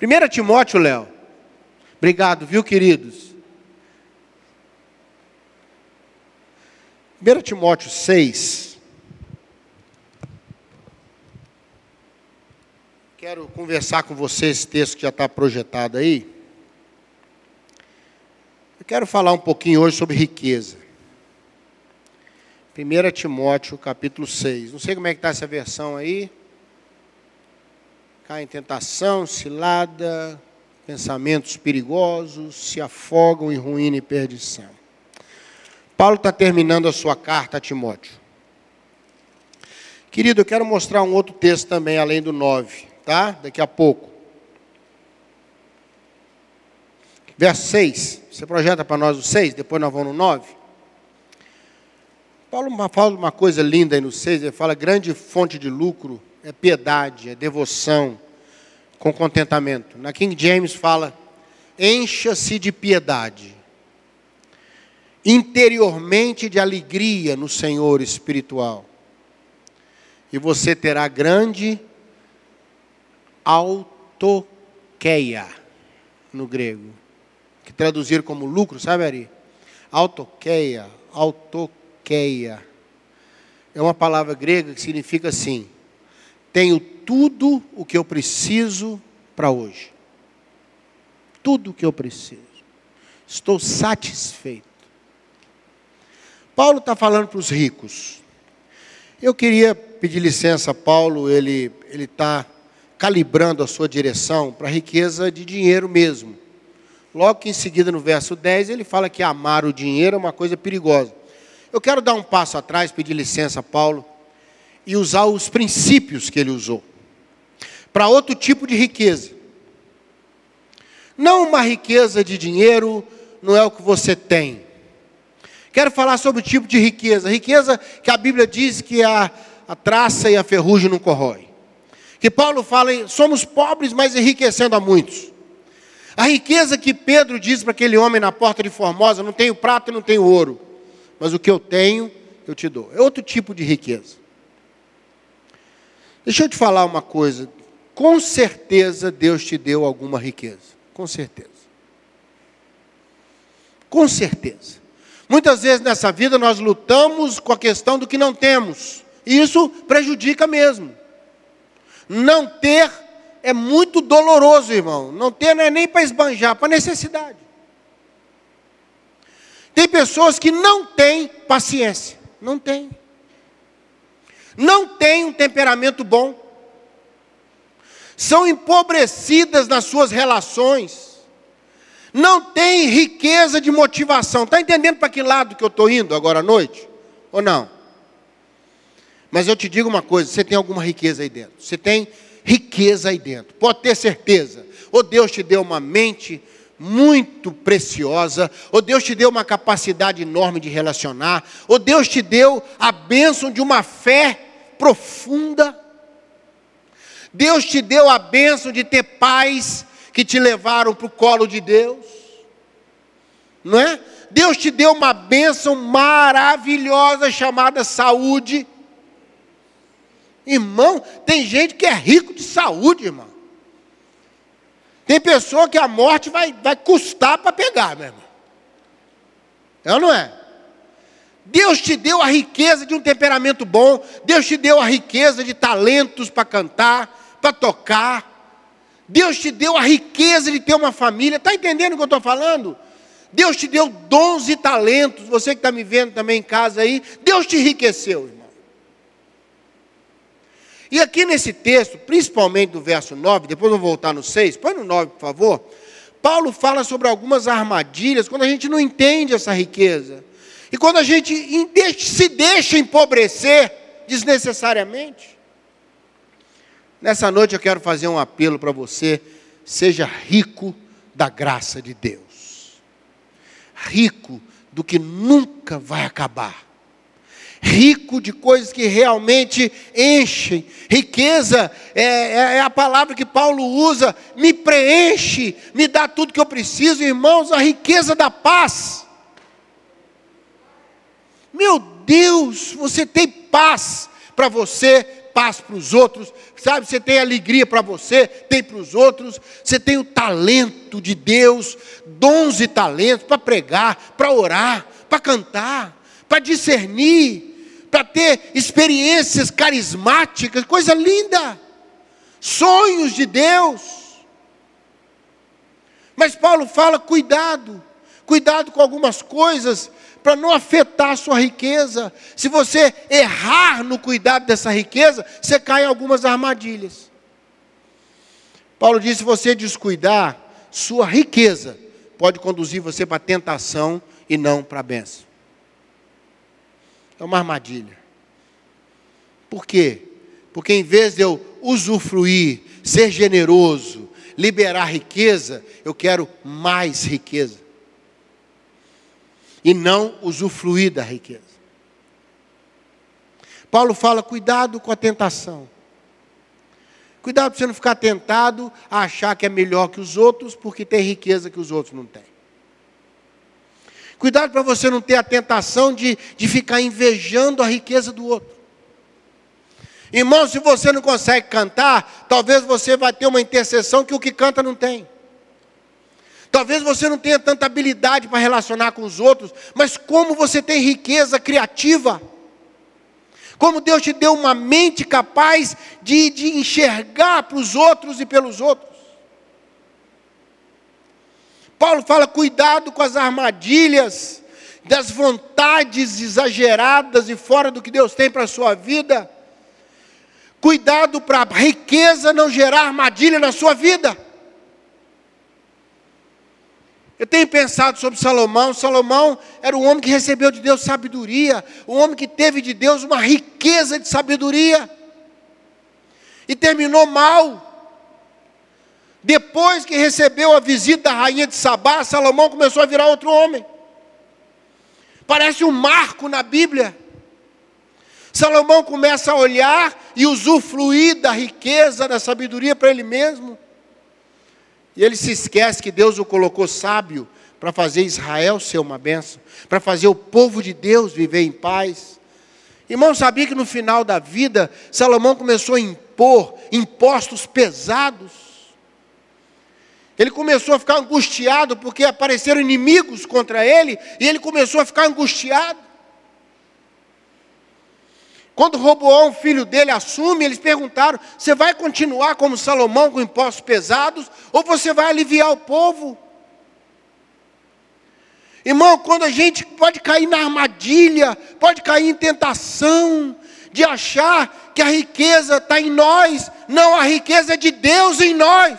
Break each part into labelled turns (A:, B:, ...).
A: 1 Timóteo, Léo. Obrigado, viu, queridos? 1 Timóteo 6. Quero conversar com você esse texto que já está projetado aí. Eu quero falar um pouquinho hoje sobre riqueza. 1 Timóteo capítulo 6. Não sei como é que está essa versão aí. Cai em tentação, cilada, pensamentos perigosos, se afogam em ruína e perdição. Paulo está terminando a sua carta a Timóteo. Querido, eu quero mostrar um outro texto também, além do 9, tá? Daqui a pouco. Verso 6. Você projeta para nós o 6, depois nós vamos no 9. Paulo fala uma coisa linda aí no 6, ele fala: grande fonte de lucro é piedade, é devoção, com contentamento. Na King James fala: encha-se de piedade interiormente de alegria no Senhor espiritual. E você terá grande autoqueia no grego, que traduzir como lucro, sabe Ari? Autoqueia, autoqueia. É uma palavra grega que significa assim: tenho tudo o que eu preciso para hoje. Tudo o que eu preciso. Estou satisfeito. Paulo está falando para os ricos. Eu queria pedir licença Paulo, ele está calibrando a sua direção para a riqueza de dinheiro mesmo. Logo que em seguida, no verso 10, ele fala que amar o dinheiro é uma coisa perigosa. Eu quero dar um passo atrás, pedir licença Paulo, e usar os princípios que ele usou para outro tipo de riqueza. Não uma riqueza de dinheiro, não é o que você tem. Quero falar sobre o tipo de riqueza. Riqueza que a Bíblia diz que a, a traça e a ferrugem não corrói. Que Paulo fala, somos pobres, mas enriquecendo a muitos. A riqueza que Pedro diz para aquele homem na porta de Formosa: não tenho prata e não tenho ouro, mas o que eu tenho, eu te dou. É outro tipo de riqueza. Deixa eu te falar uma coisa. Com certeza Deus te deu alguma riqueza. Com certeza. Com certeza. Muitas vezes nessa vida nós lutamos com a questão do que não temos. E isso prejudica mesmo. Não ter é muito doloroso, irmão. Não ter não é nem para esbanjar, para necessidade. Tem pessoas que não têm paciência. Não tem. Não têm um temperamento bom. São empobrecidas nas suas relações não tem riqueza de motivação. Está entendendo para que lado que eu estou indo agora à noite? Ou não? Mas eu te digo uma coisa: você tem alguma riqueza aí dentro. Você tem riqueza aí dentro. Pode ter certeza. Ou Deus te deu uma mente muito preciosa, ou Deus te deu uma capacidade enorme de relacionar, ou Deus te deu a bênção de uma fé profunda. Deus te deu a bênção de ter paz que te levaram para o colo de Deus. Não é? Deus te deu uma bênção maravilhosa chamada saúde. Irmão, tem gente que é rico de saúde, irmão. Tem pessoa que a morte vai, vai custar para pegar, meu irmão. É ou não é? Deus te deu a riqueza de um temperamento bom, Deus te deu a riqueza de talentos para cantar, para tocar, Deus te deu a riqueza de ter uma família. Está entendendo o que eu estou falando? Deus te deu dons e talentos. Você que está me vendo também em casa aí, Deus te enriqueceu, irmão. E aqui nesse texto, principalmente do verso 9, depois eu vou voltar no 6, põe no 9, por favor. Paulo fala sobre algumas armadilhas quando a gente não entende essa riqueza. E quando a gente se deixa empobrecer desnecessariamente. Nessa noite eu quero fazer um apelo para você: seja rico da graça de Deus, rico do que nunca vai acabar, rico de coisas que realmente enchem. Riqueza é, é, é, a palavra que Paulo usa, me preenche, me dá tudo que eu preciso, irmãos, a riqueza da paz. Meu Deus, você tem paz para você paz para os outros, sabe? Você tem alegria para você, tem para os outros, você tem o talento de Deus, dons e talentos para pregar, para orar, para cantar, para discernir, para ter experiências carismáticas, coisa linda, sonhos de Deus. Mas Paulo fala: cuidado, cuidado com algumas coisas para não afetar a sua riqueza. Se você errar no cuidado dessa riqueza, você cai em algumas armadilhas. Paulo diz: se você descuidar, sua riqueza pode conduzir você para a tentação e não para a benção. É uma armadilha. Por quê? Porque em vez de eu usufruir, ser generoso, liberar riqueza, eu quero mais riqueza e não usufruir da riqueza. Paulo fala: cuidado com a tentação. Cuidado para você não ficar tentado a achar que é melhor que os outros, porque tem riqueza que os outros não têm. Cuidado para você não ter a tentação de, de ficar invejando a riqueza do outro. Irmão, se você não consegue cantar, talvez você vai ter uma intercessão que o que canta não tem. Talvez você não tenha tanta habilidade para relacionar com os outros, mas como você tem riqueza criativa, como Deus te deu uma mente capaz de, de enxergar para os outros e pelos outros. Paulo fala: cuidado com as armadilhas, das vontades exageradas e fora do que Deus tem para a sua vida. Cuidado para a riqueza não gerar armadilha na sua vida. Eu tenho pensado sobre Salomão. Salomão era um homem que recebeu de Deus sabedoria, um homem que teve de Deus uma riqueza de sabedoria. E terminou mal. Depois que recebeu a visita da rainha de Sabá, Salomão começou a virar outro homem. Parece um marco na Bíblia. Salomão começa a olhar e usufruir da riqueza, da sabedoria para ele mesmo. E ele se esquece que Deus o colocou sábio para fazer Israel ser uma bênção, para fazer o povo de Deus viver em paz. Irmão, sabia que no final da vida, Salomão começou a impor impostos pesados. Ele começou a ficar angustiado porque apareceram inimigos contra ele, e ele começou a ficar angustiado. Quando Roboão, filho dele, assume, eles perguntaram: você vai continuar como Salomão com impostos pesados, ou você vai aliviar o povo? Irmão, quando a gente pode cair na armadilha, pode cair em tentação, de achar que a riqueza está em nós, não, a riqueza é de Deus em nós.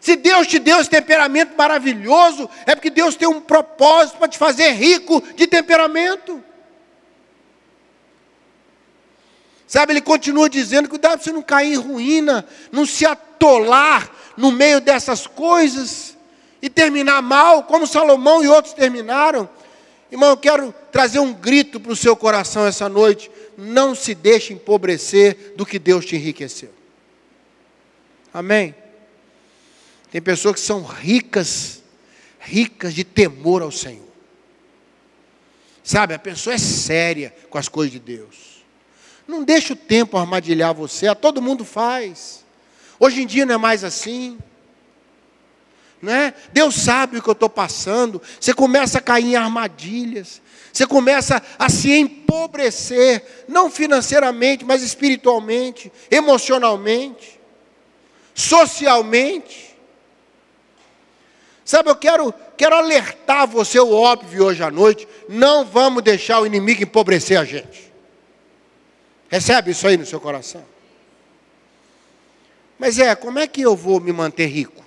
A: Se Deus te deu esse temperamento maravilhoso, é porque Deus tem um propósito para te fazer rico de temperamento. Sabe, ele continua dizendo: cuidado para você não cair em ruína, não se atolar no meio dessas coisas e terminar mal, como Salomão e outros terminaram. Irmão, eu quero trazer um grito para o seu coração essa noite: não se deixe empobrecer do que Deus te enriqueceu. Amém? Tem pessoas que são ricas, ricas de temor ao Senhor. Sabe, a pessoa é séria com as coisas de Deus. Não deixa o tempo armadilhar você, a todo mundo faz. Hoje em dia não é mais assim. Não é? Deus sabe o que eu estou passando. Você começa a cair em armadilhas. Você começa a se empobrecer, não financeiramente, mas espiritualmente, emocionalmente, socialmente. Sabe, eu quero, quero alertar você, o óbvio, hoje à noite: não vamos deixar o inimigo empobrecer a gente. Recebe isso aí no seu coração? Mas é, como é que eu vou me manter rico?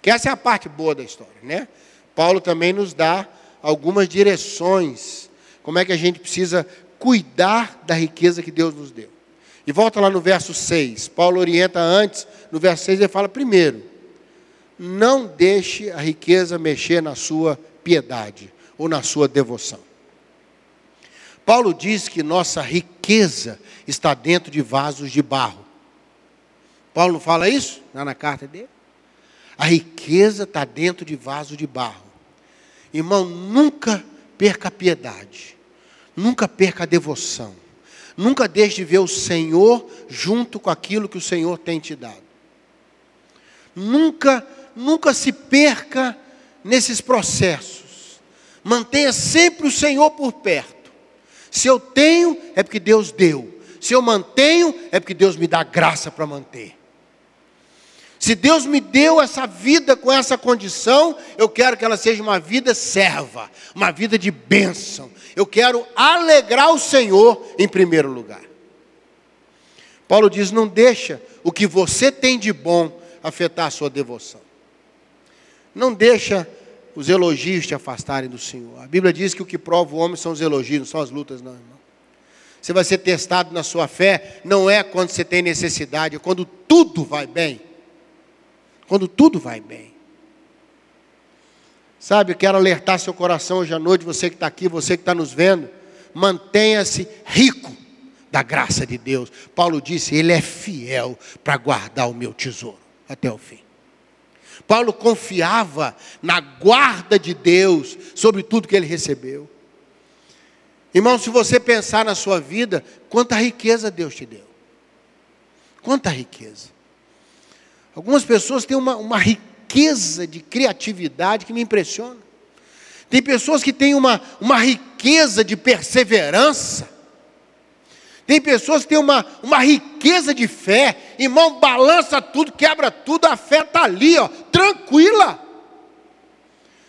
A: Que essa é a parte boa da história, né? Paulo também nos dá algumas direções, como é que a gente precisa cuidar da riqueza que Deus nos deu. E volta lá no verso 6. Paulo orienta antes, no verso 6 ele fala primeiro: não deixe a riqueza mexer na sua piedade ou na sua devoção. Paulo diz que nossa riqueza está dentro de vasos de barro. Paulo não fala isso lá na carta dele? A riqueza está dentro de vaso de barro. Irmão, nunca perca a piedade, nunca perca a devoção, Nunca deixe de ver o Senhor junto com aquilo que o Senhor tem te dado. Nunca, nunca se perca nesses processos. Mantenha sempre o Senhor por perto. Se eu tenho, é porque Deus deu. Se eu mantenho, é porque Deus me dá graça para manter. Se Deus me deu essa vida com essa condição, eu quero que ela seja uma vida serva, uma vida de bênção. Eu quero alegrar o Senhor em primeiro lugar. Paulo diz: não deixa o que você tem de bom afetar a sua devoção. Não deixa os elogios te afastarem do Senhor. A Bíblia diz que o que prova o homem são os elogios, não são as lutas, não, irmão. Você vai ser testado na sua fé, não é quando você tem necessidade, é quando tudo vai bem. Quando tudo vai bem. Sabe, eu quero alertar seu coração hoje à noite, você que está aqui, você que está nos vendo. Mantenha-se rico da graça de Deus. Paulo disse: Ele é fiel para guardar o meu tesouro até o fim. Paulo confiava na guarda de Deus sobre tudo que ele recebeu. Irmão, se você pensar na sua vida, quanta riqueza Deus te deu. Quanta riqueza. Algumas pessoas têm uma, uma riqueza de criatividade que me impressiona. Tem pessoas que têm uma, uma riqueza de perseverança. Tem pessoas que têm uma, uma riqueza de fé. Irmão, balança tudo, quebra tudo, a fé está ali, ó, tranquila.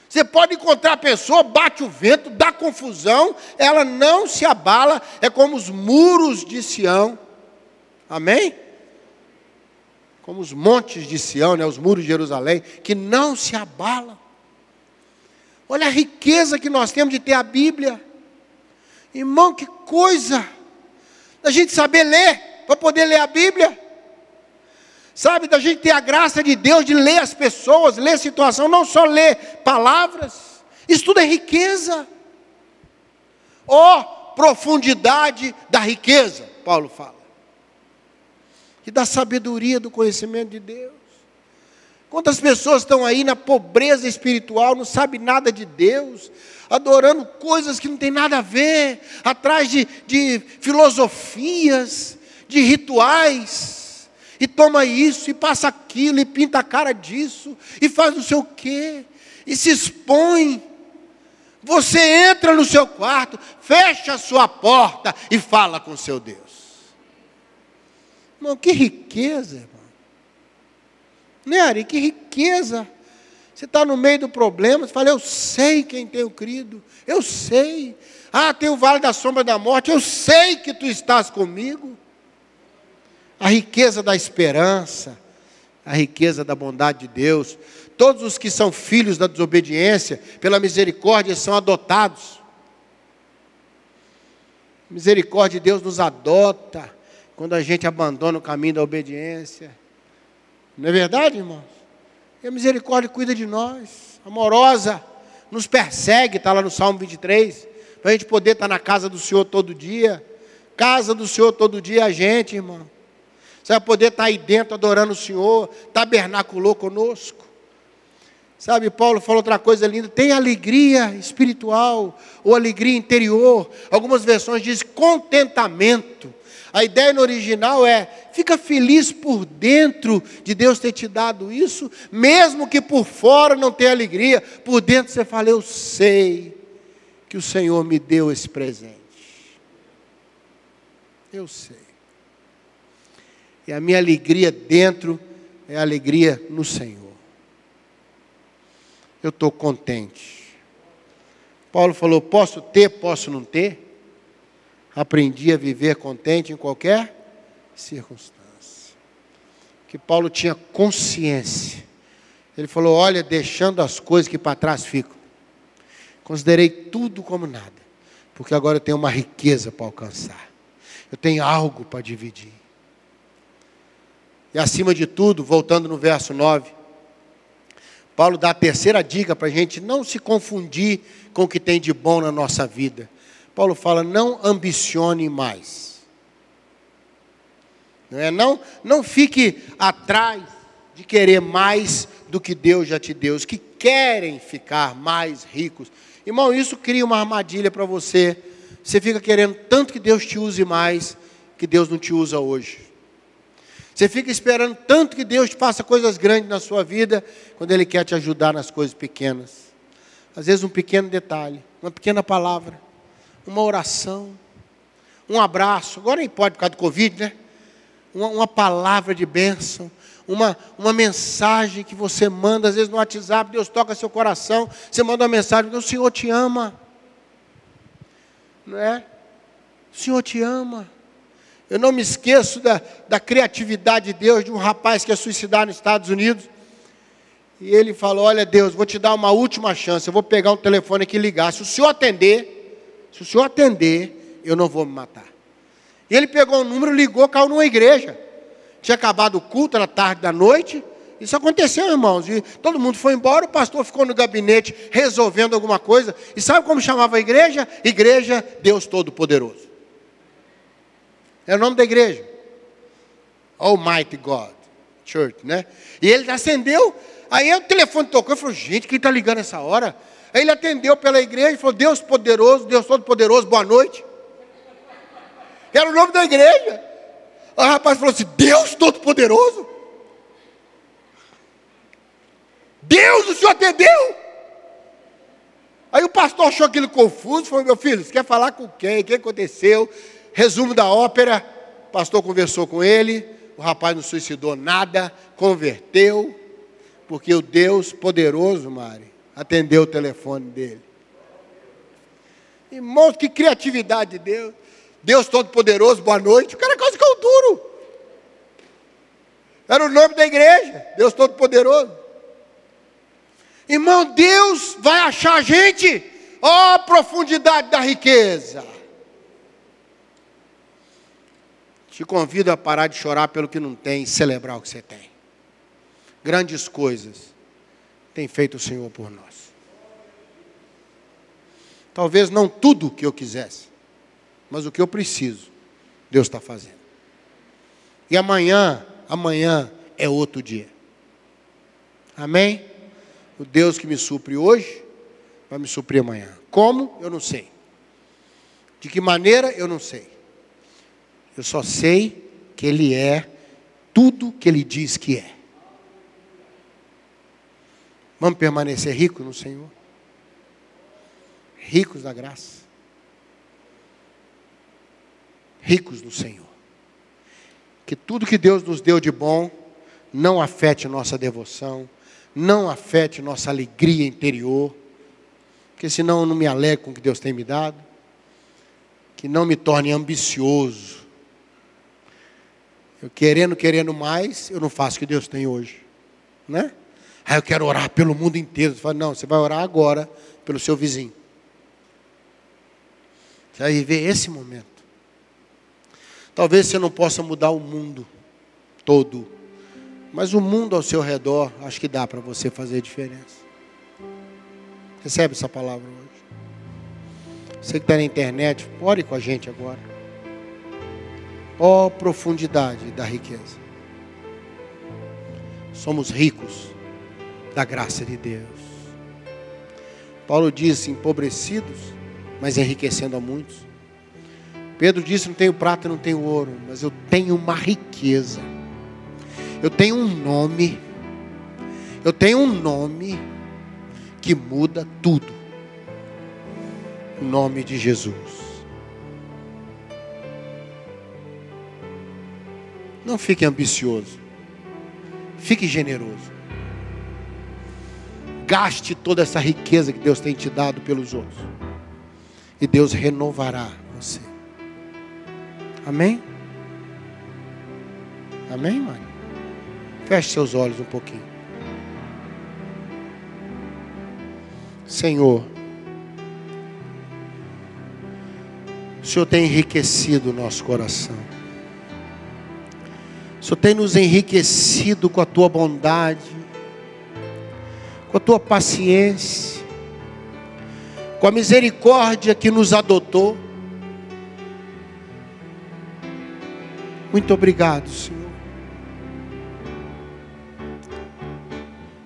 A: Você pode encontrar a pessoa, bate o vento, dá confusão, ela não se abala, é como os muros de Sião. Amém? como os montes de Sião, né, os muros de Jerusalém, que não se abalam. Olha a riqueza que nós temos de ter a Bíblia. Irmão, que coisa! Da gente saber ler, para poder ler a Bíblia. Sabe, da gente ter a graça de Deus de ler as pessoas, ler a situação, não só ler palavras. Isso tudo é riqueza. Ó, oh, profundidade da riqueza, Paulo fala e da sabedoria do conhecimento de Deus. Quantas pessoas estão aí na pobreza espiritual, não sabem nada de Deus, adorando coisas que não tem nada a ver, atrás de, de filosofias, de rituais, e toma isso, e passa aquilo, e pinta a cara disso, e faz não sei o quê, e se expõe. Você entra no seu quarto, fecha a sua porta e fala com seu Deus. Irmão, que riqueza. Né, Ari? Que riqueza. Você está no meio do problema, você fala, eu sei quem tenho crido, eu sei. Ah, tem o vale da sombra da morte, eu sei que tu estás comigo. A riqueza da esperança, a riqueza da bondade de Deus. Todos os que são filhos da desobediência, pela misericórdia, são adotados. misericórdia de Deus nos adota quando a gente abandona o caminho da obediência. Não é verdade, irmãos? E a misericórdia cuida de nós, amorosa, nos persegue, está lá no Salmo 23, para a gente poder estar tá na casa do Senhor todo dia. Casa do Senhor todo dia é a gente, irmão. Você vai poder estar tá aí dentro adorando o Senhor, tabernaculou conosco. Sabe, Paulo falou outra coisa linda: tem alegria espiritual ou alegria interior. Algumas versões dizem contentamento. A ideia no original é: fica feliz por dentro de Deus ter te dado isso, mesmo que por fora não tenha alegria, por dentro você fala: Eu sei que o Senhor me deu esse presente. Eu sei. E a minha alegria dentro é a alegria no Senhor. Eu estou contente. Paulo falou: posso ter, posso não ter aprendi a viver contente em qualquer circunstância. Que Paulo tinha consciência. Ele falou: Olha, deixando as coisas que para trás ficam, considerei tudo como nada, porque agora eu tenho uma riqueza para alcançar, eu tenho algo para dividir. E acima de tudo, voltando no verso 9, Paulo dá a terceira dica para a gente não se confundir com o que tem de bom na nossa vida. Paulo fala: não ambicione mais. Não, é? não, não fique atrás de querer mais do que Deus já te deu. Os que querem ficar mais ricos. Irmão, isso cria uma armadilha para você você fica querendo tanto que Deus te use mais, que Deus não te usa hoje. Você fica esperando tanto que Deus faça coisas grandes na sua vida, quando Ele quer te ajudar nas coisas pequenas. Às vezes, um pequeno detalhe, uma pequena palavra, uma oração, um abraço. Agora nem pode por causa do Covid, né? Uma, uma palavra de bênção, uma, uma mensagem que você manda, às vezes no WhatsApp, Deus toca seu coração, você manda uma mensagem, o Senhor te ama. Não é? O Senhor te ama. Eu não me esqueço da, da criatividade de Deus, de um rapaz que ia suicidar nos Estados Unidos. E ele falou: Olha, Deus, vou te dar uma última chance. Eu vou pegar um telefone aqui e ligar. Se o senhor atender, se o senhor atender, eu não vou me matar. E ele pegou o número, ligou, caiu numa igreja. Tinha acabado o culto, era tarde da noite. Isso aconteceu, irmãos. E todo mundo foi embora, o pastor ficou no gabinete resolvendo alguma coisa. E sabe como chamava a igreja? Igreja Deus Todo-Poderoso. É o nome da igreja. Almighty God Church, né? E ele acendeu, aí o telefone tocou, eu falei, gente, quem está ligando essa hora? Ele atendeu pela igreja e falou, Deus poderoso, Deus todo-poderoso, boa noite. Era o nome da igreja. O rapaz falou assim, Deus todo-poderoso? Deus, o senhor atendeu? Aí o pastor achou aquilo confuso, falou, meu filho, você quer falar com quem? O que aconteceu? Resumo da ópera, o pastor conversou com ele, o rapaz não suicidou nada, converteu, porque o Deus poderoso, Mari, atendeu o telefone dele. Irmãos, que criatividade de Deus. Deus Todo-Poderoso, boa noite. O cara quase ficou duro. Era o nome da igreja, Deus Todo-Poderoso. Irmão, Deus vai achar a gente, ó, a profundidade da riqueza. Te convido a parar de chorar pelo que não tem e celebrar o que você tem. Grandes coisas tem feito o Senhor por nós. Talvez não tudo o que eu quisesse, mas o que eu preciso, Deus está fazendo. E amanhã, amanhã é outro dia. Amém? O Deus que me supre hoje, vai me suprir amanhã. Como? Eu não sei. De que maneira? Eu não sei. Eu só sei que Ele é tudo que Ele diz que é. Vamos permanecer ricos no Senhor? Ricos da graça. Ricos no Senhor. Que tudo que Deus nos deu de bom não afete nossa devoção, não afete nossa alegria interior, porque senão eu não me alegro com o que Deus tem me dado, que não me torne ambicioso, eu querendo, querendo mais, eu não faço o que Deus tem hoje. Né? Aí eu quero orar pelo mundo inteiro. Você fala, não, você vai orar agora pelo seu vizinho. Você vai viver esse momento. Talvez você não possa mudar o mundo todo. Mas o mundo ao seu redor, acho que dá para você fazer diferença. Recebe essa palavra hoje. Você que está na internet, ore com a gente agora. Ó oh, profundidade da riqueza. Somos ricos da graça de Deus. Paulo diz: empobrecidos, mas enriquecendo a muitos. Pedro disse: não tenho prata, não tenho ouro, mas eu tenho uma riqueza. Eu tenho um nome. Eu tenho um nome que muda tudo. O nome de Jesus. Não fique ambicioso. Fique generoso. Gaste toda essa riqueza que Deus tem te dado pelos outros. E Deus renovará você. Amém? Amém, mãe? Feche seus olhos um pouquinho. Senhor, o Senhor tem enriquecido o nosso coração. O Senhor tem nos enriquecido com a tua bondade, com a tua paciência, com a misericórdia que nos adotou. Muito obrigado, Senhor.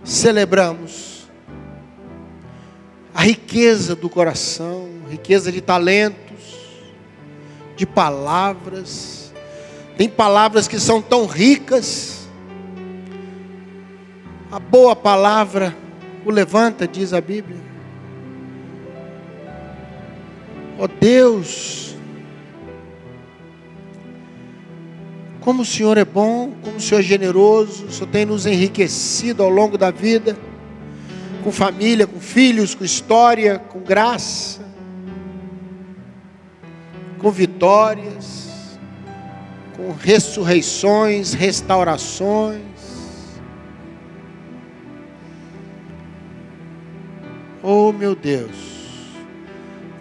A: Celebramos a riqueza do coração, riqueza de talentos, de palavras. Tem palavras que são tão ricas. A boa palavra o levanta, diz a Bíblia. Ó oh Deus, como o Senhor é bom, como o Senhor é generoso, o Senhor tem nos enriquecido ao longo da vida, com família, com filhos, com história, com graça, com vitórias, com ressurreições, restaurações. Oh meu Deus.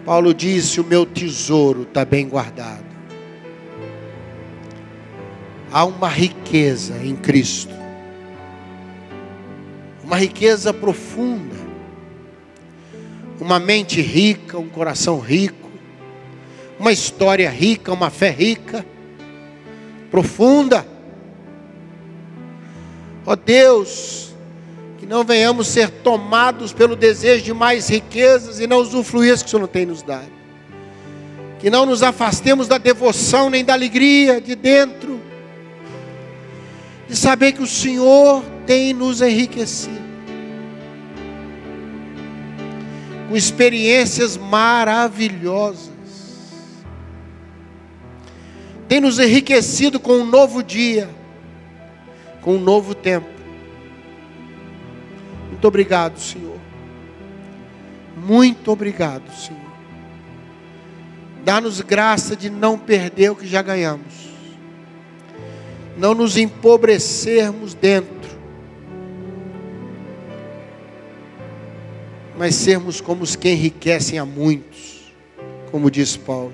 A: Paulo disse: O meu tesouro está bem guardado. Há uma riqueza em Cristo, uma riqueza profunda, uma mente rica, um coração rico, uma história rica, uma fé rica, profunda. Ó oh Deus, não venhamos ser tomados pelo desejo de mais riquezas e não usufruir as que o Senhor não tem nos dado. Que não nos afastemos da devoção nem da alegria de dentro, de saber que o Senhor tem nos enriquecido. Com experiências maravilhosas. Tem nos enriquecido com um novo dia, com um novo tempo muito obrigado, Senhor. Muito obrigado, Senhor. Dá-nos graça de não perder o que já ganhamos. Não nos empobrecermos dentro. Mas sermos como os que enriquecem a muitos, como diz Paulo.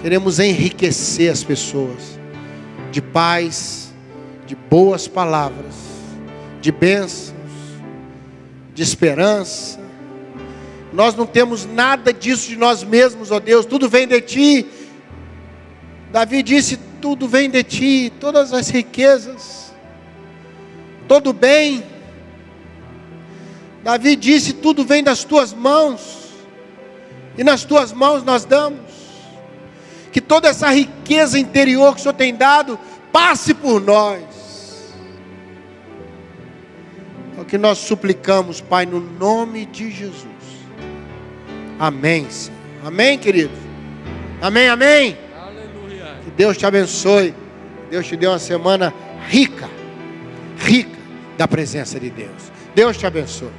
A: Queremos enriquecer as pessoas de paz, de boas palavras de bênçãos, de esperança. Nós não temos nada disso de nós mesmos, ó Deus, tudo vem de Ti. Davi disse: tudo vem de Ti, todas as riquezas, todo bem. Davi disse: tudo vem das Tuas mãos, e nas Tuas mãos nós damos. Que toda essa riqueza interior que o Senhor tem dado, passe por nós que nós suplicamos, Pai, no nome de Jesus. Amém, Senhor. Amém, querido. Amém, amém. Aleluia. Que Deus te abençoe. Deus te dê uma semana rica, rica da presença de Deus. Deus te abençoe.